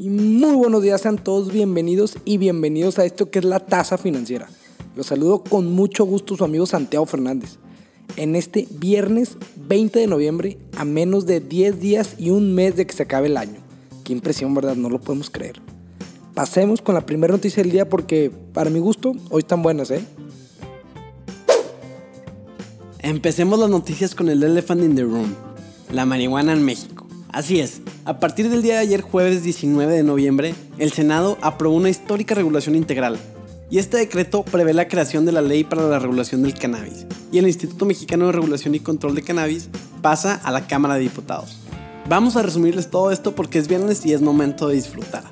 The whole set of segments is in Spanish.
Y muy buenos días, sean todos bienvenidos y bienvenidos a esto que es la tasa financiera. Los saludo con mucho gusto su amigo Santiago Fernández. En este viernes 20 de noviembre, a menos de 10 días y un mes de que se acabe el año. Qué impresión, ¿verdad? No lo podemos creer. Pasemos con la primera noticia del día porque, para mi gusto, hoy están buenas, ¿eh? Empecemos las noticias con el elephant in the room, la marihuana en México. Así es, a partir del día de ayer jueves 19 de noviembre, el Senado aprobó una histórica regulación integral, y este decreto prevé la creación de la Ley para la Regulación del Cannabis, y el Instituto Mexicano de Regulación y Control de Cannabis pasa a la Cámara de Diputados. Vamos a resumirles todo esto porque es viernes y es momento de disfrutar.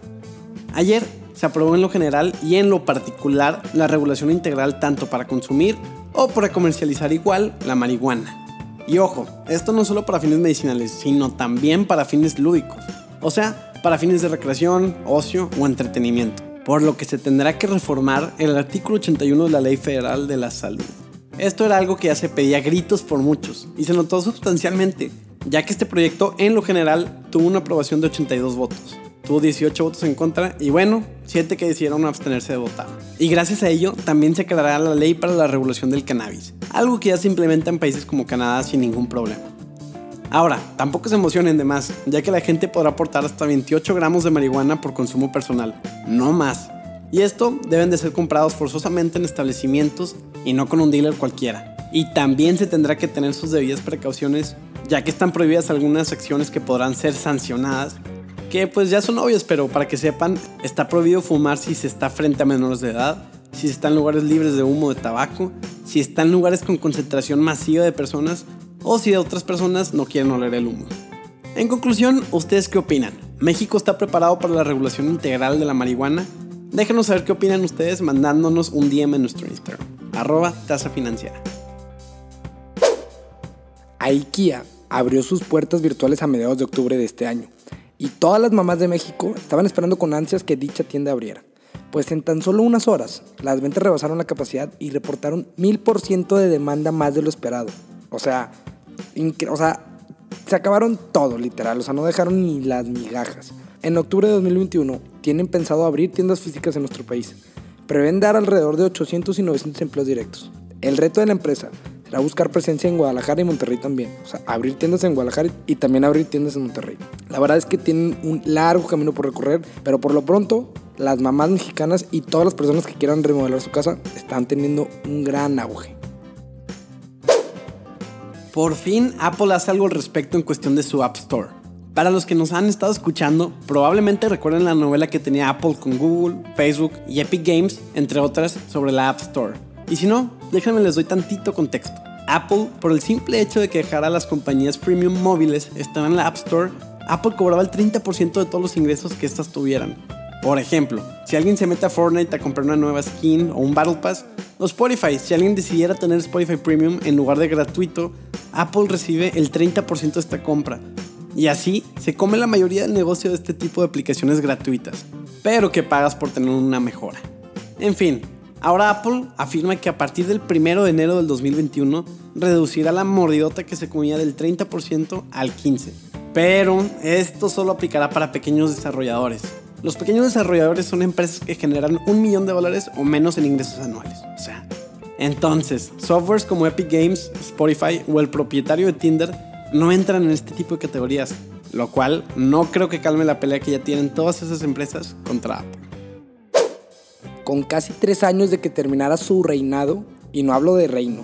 Ayer se aprobó en lo general y en lo particular la regulación integral tanto para consumir o para comercializar igual la marihuana. Y ojo, esto no solo para fines medicinales, sino también para fines lúdicos. O sea, para fines de recreación, ocio o entretenimiento. Por lo que se tendrá que reformar el artículo 81 de la Ley Federal de la Salud. Esto era algo que ya se pedía gritos por muchos y se notó sustancialmente, ya que este proyecto en lo general tuvo una aprobación de 82 votos tuvo 18 votos en contra y bueno, 7 que decidieron abstenerse de votar. Y gracias a ello también se creará la ley para la regulación del cannabis, algo que ya se implementa en países como Canadá sin ningún problema. Ahora, tampoco se emocionen de más, ya que la gente podrá aportar hasta 28 gramos de marihuana por consumo personal, no más. Y esto deben de ser comprados forzosamente en establecimientos y no con un dealer cualquiera. Y también se tendrá que tener sus debidas precauciones, ya que están prohibidas algunas acciones que podrán ser sancionadas que pues ya son obvios, pero para que sepan, está prohibido fumar si se está frente a menores de edad, si se está en lugares libres de humo de tabaco, si está en lugares con concentración masiva de personas o si otras personas no quieren oler el humo. En conclusión, ¿ustedes qué opinan? ¿México está preparado para la regulación integral de la marihuana? Déjenos saber qué opinan ustedes mandándonos un DM en nuestro Instagram, arroba tasa financiera. IKEA abrió sus puertas virtuales a mediados de octubre de este año y todas las mamás de México estaban esperando con ansias que dicha tienda abriera. Pues en tan solo unas horas, las ventas rebasaron la capacidad y reportaron mil por ciento de demanda más de lo esperado. O sea, o sea, se acabaron todo, literal. O sea, no dejaron ni las migajas. En octubre de 2021 tienen pensado abrir tiendas físicas en nuestro país. Prevén dar alrededor de 800 y 900 empleos directos. El reto de la empresa será buscar presencia en Guadalajara y Monterrey también. O sea, abrir tiendas en Guadalajara y también abrir tiendas en Monterrey. La verdad es que tienen un largo camino por recorrer, pero por lo pronto las mamás mexicanas y todas las personas que quieran remodelar su casa están teniendo un gran auge. Por fin Apple hace algo al respecto en cuestión de su App Store. Para los que nos han estado escuchando, probablemente recuerden la novela que tenía Apple con Google, Facebook y Epic Games, entre otras, sobre la App Store. Y si no, déjenme les doy tantito contexto. Apple, por el simple hecho de que dejara a las compañías premium móviles estar en la App Store, Apple cobraba el 30% de todos los ingresos que éstas tuvieran. Por ejemplo, si alguien se mete a Fortnite a comprar una nueva skin o un Battle Pass, o Spotify, si alguien decidiera tener Spotify Premium en lugar de gratuito, Apple recibe el 30% de esta compra. Y así se come la mayoría del negocio de este tipo de aplicaciones gratuitas, pero que pagas por tener una mejora. En fin, Ahora Apple afirma que a partir del 1 de enero del 2021 reducirá la mordidota que se comía del 30% al 15%. Pero esto solo aplicará para pequeños desarrolladores. Los pequeños desarrolladores son empresas que generan un millón de dólares o menos en ingresos anuales. O sea, entonces, softwares como Epic Games, Spotify o el propietario de Tinder no entran en este tipo de categorías, lo cual no creo que calme la pelea que ya tienen todas esas empresas contra Apple con casi tres años de que terminara su reinado, y no hablo de reino,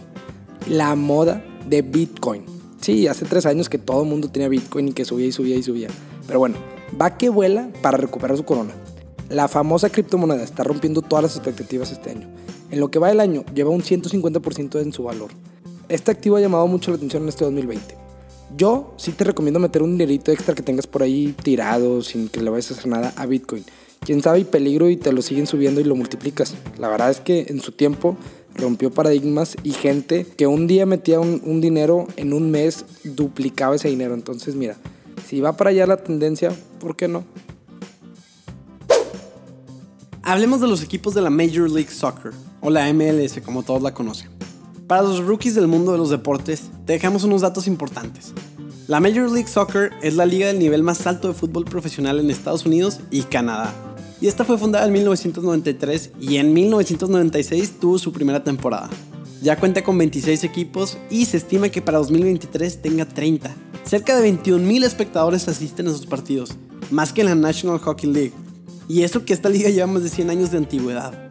la moda de Bitcoin. Sí, hace tres años que todo el mundo tenía Bitcoin y que subía y subía y subía. Pero bueno, va que vuela para recuperar su corona. La famosa criptomoneda está rompiendo todas las expectativas este año. En lo que va el año, lleva un 150% en su valor. Este activo ha llamado mucho la atención en este 2020. Yo sí te recomiendo meter un dinerito extra que tengas por ahí tirado sin que le vayas a hacer nada a Bitcoin quién sabe y peligro y te lo siguen subiendo y lo multiplicas. La verdad es que en su tiempo rompió paradigmas y gente que un día metía un, dinero en un mes duplicaba ese dinero. Entonces mira, si va para allá la tendencia, ¿por qué no? Hablemos de los equipos de la Major League Soccer, o la MLS como todos la conocen. Para los rookies del mundo de los deportes, te dejamos unos datos importantes. La Major League Soccer es la liga del nivel más alto de fútbol profesional en Estados Unidos y Canadá. Y esta fue fundada en 1993 y en 1996 tuvo su primera temporada. Ya cuenta con 26 equipos y se estima que para 2023 tenga 30. Cerca de 21.000 espectadores asisten a sus partidos, más que en la National Hockey League, y eso que esta liga lleva más de 100 años de antigüedad.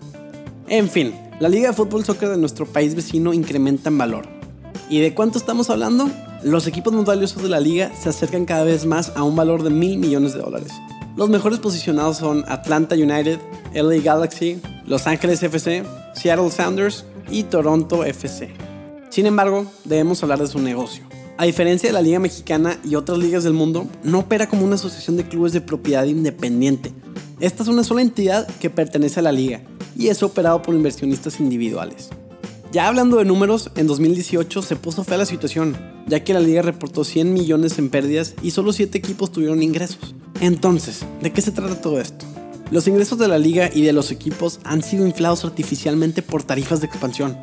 En fin, la liga de fútbol soccer de nuestro país vecino incrementa en valor. ¿Y de cuánto estamos hablando? Los equipos más valiosos de la liga se acercan cada vez más a un valor de mil millones de dólares. Los mejores posicionados son Atlanta United, LA Galaxy, Los Ángeles FC, Seattle Sounders y Toronto FC. Sin embargo, debemos hablar de su negocio. A diferencia de la Liga Mexicana y otras ligas del mundo, no opera como una asociación de clubes de propiedad independiente, esta es una sola entidad que pertenece a la liga y es operado por inversionistas individuales. Ya hablando de números, en 2018 se puso fea la situación, ya que la liga reportó 100 millones en pérdidas y solo 7 equipos tuvieron ingresos. Entonces, ¿de qué se trata todo esto? Los ingresos de la liga y de los equipos han sido inflados artificialmente por tarifas de expansión.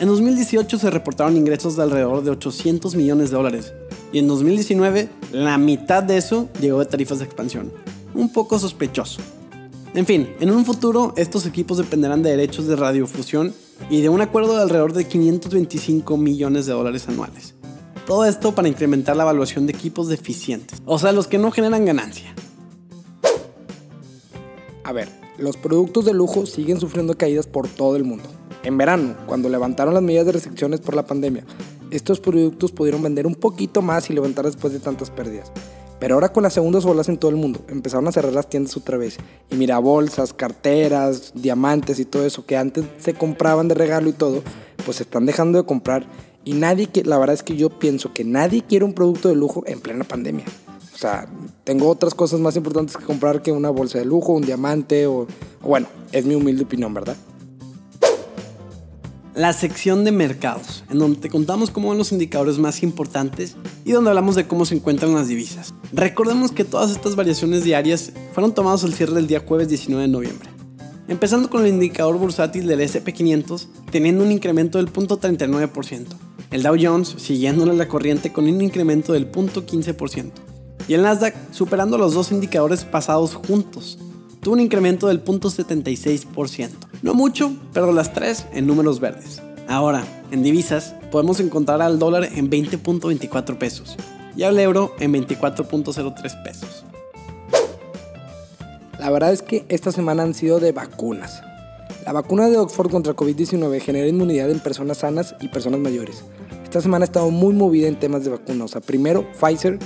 En 2018 se reportaron ingresos de alrededor de 800 millones de dólares y en 2019 la mitad de eso llegó de tarifas de expansión un poco sospechoso. En fin, en un futuro estos equipos dependerán de derechos de radiofusión y de un acuerdo de alrededor de 525 millones de dólares anuales. Todo esto para incrementar la evaluación de equipos deficientes, o sea, los que no generan ganancia. A ver, los productos de lujo siguen sufriendo caídas por todo el mundo. En verano, cuando levantaron las medidas de restricciones por la pandemia, estos productos pudieron vender un poquito más y levantar después de tantas pérdidas. Pero ahora con las segundas olas en todo el mundo, empezaron a cerrar las tiendas otra vez. Y mira, bolsas, carteras, diamantes y todo eso que antes se compraban de regalo y todo, pues se están dejando de comprar. Y nadie, que, la verdad es que yo pienso que nadie quiere un producto de lujo en plena pandemia. O sea, tengo otras cosas más importantes que comprar que una bolsa de lujo, un diamante o, bueno, es mi humilde opinión, ¿verdad? la sección de mercados, en donde te contamos cómo van los indicadores más importantes y donde hablamos de cómo se encuentran las divisas. Recordemos que todas estas variaciones diarias fueron tomadas al cierre del día jueves 19 de noviembre. Empezando con el indicador bursátil del SP500, teniendo un incremento del 0.39%. El Dow Jones siguiéndole la corriente con un incremento del 0.15%. Y el Nasdaq superando los dos indicadores pasados juntos, tuvo un incremento del 0.76%. No mucho, pero las tres en números verdes. Ahora, en divisas, podemos encontrar al dólar en 20.24 pesos y al euro en 24.03 pesos. La verdad es que esta semana han sido de vacunas. La vacuna de Oxford contra COVID-19 genera inmunidad en personas sanas y personas mayores. Esta semana ha estado muy movida en temas de vacunas. O sea, primero Pfizer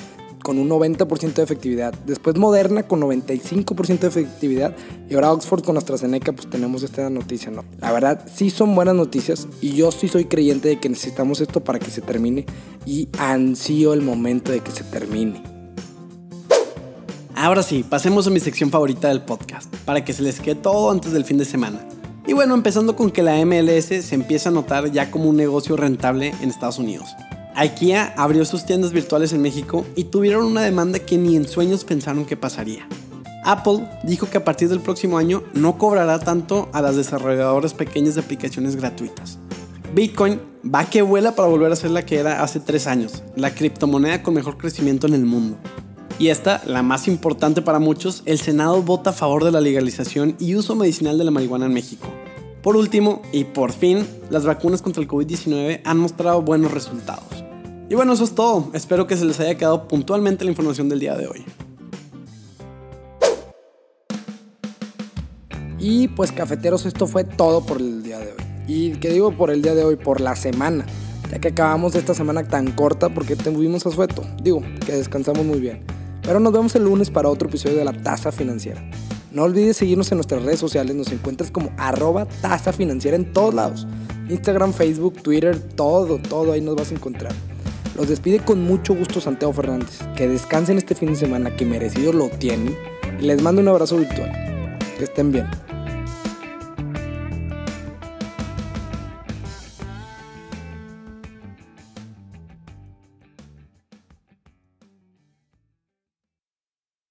con un 90% de efectividad. Después Moderna con 95% de efectividad. Y ahora Oxford con AstraZeneca, pues tenemos esta noticia, ¿no? La verdad, sí son buenas noticias. Y yo sí soy creyente de que necesitamos esto para que se termine. Y ansío el momento de que se termine. Ahora sí, pasemos a mi sección favorita del podcast, para que se les quede todo antes del fin de semana. Y bueno, empezando con que la MLS se empieza a notar ya como un negocio rentable en Estados Unidos. IKEA abrió sus tiendas virtuales en México y tuvieron una demanda que ni en sueños pensaron que pasaría. Apple dijo que a partir del próximo año no cobrará tanto a las desarrolladoras pequeñas de aplicaciones gratuitas. Bitcoin va que vuela para volver a ser la que era hace tres años, la criptomoneda con mejor crecimiento en el mundo. Y esta, la más importante para muchos, el Senado vota a favor de la legalización y uso medicinal de la marihuana en México. Por último, y por fin, las vacunas contra el COVID-19 han mostrado buenos resultados. Y bueno, eso es todo. Espero que se les haya quedado puntualmente la información del día de hoy. Y pues cafeteros, esto fue todo por el día de hoy. Y qué digo por el día de hoy, por la semana. Ya que acabamos esta semana tan corta porque tuvimos asueto. Digo, que descansamos muy bien. Pero nos vemos el lunes para otro episodio de la tasa financiera. No olvides seguirnos en nuestras redes sociales, nos encuentras como arroba tasa financiera en todos lados. Instagram, Facebook, Twitter, todo, todo ahí nos vas a encontrar. Los despide con mucho gusto Santiago Fernández. Que descansen este fin de semana, que merecido lo tienen. Y les mando un abrazo virtual. Que estén bien.